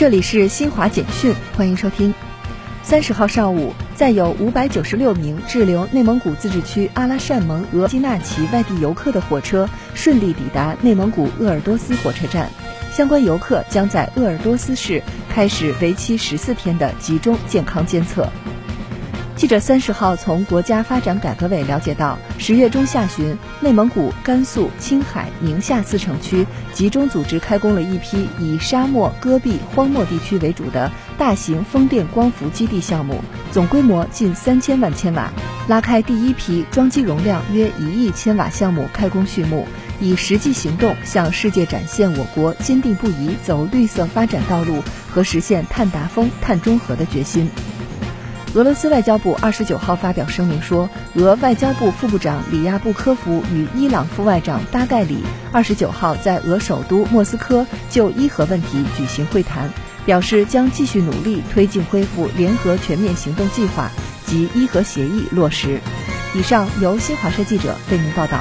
这里是新华简讯，欢迎收听。三十号上午，载有五百九十六名滞留内蒙古自治区阿拉善盟额济纳旗外地游客的火车顺利抵达内蒙古鄂尔多斯火车站，相关游客将在鄂尔多斯市开始为期十四天的集中健康监测。记者三十号从国家发展改革委了解到，十月中下旬，内蒙古、甘肃、青海、宁夏四城区集中组织开工了一批以沙漠、戈壁、荒漠地区为主的大型风电光伏基地项目，总规模近三千万千瓦，拉开第一批装机容量约一亿千瓦项目开工序幕，以实际行动向世界展现我国坚定不移走绿色发展道路和实现碳达峰、碳中和的决心。俄罗斯外交部二十九号发表声明说，俄外交部副部长里亚布科夫与伊朗副外长巴盖里二十九号在俄首都莫斯科就伊核问题举行会谈，表示将继续努力推进恢复联合全面行动计划及伊核协议落实。以上由新华社记者为您报道。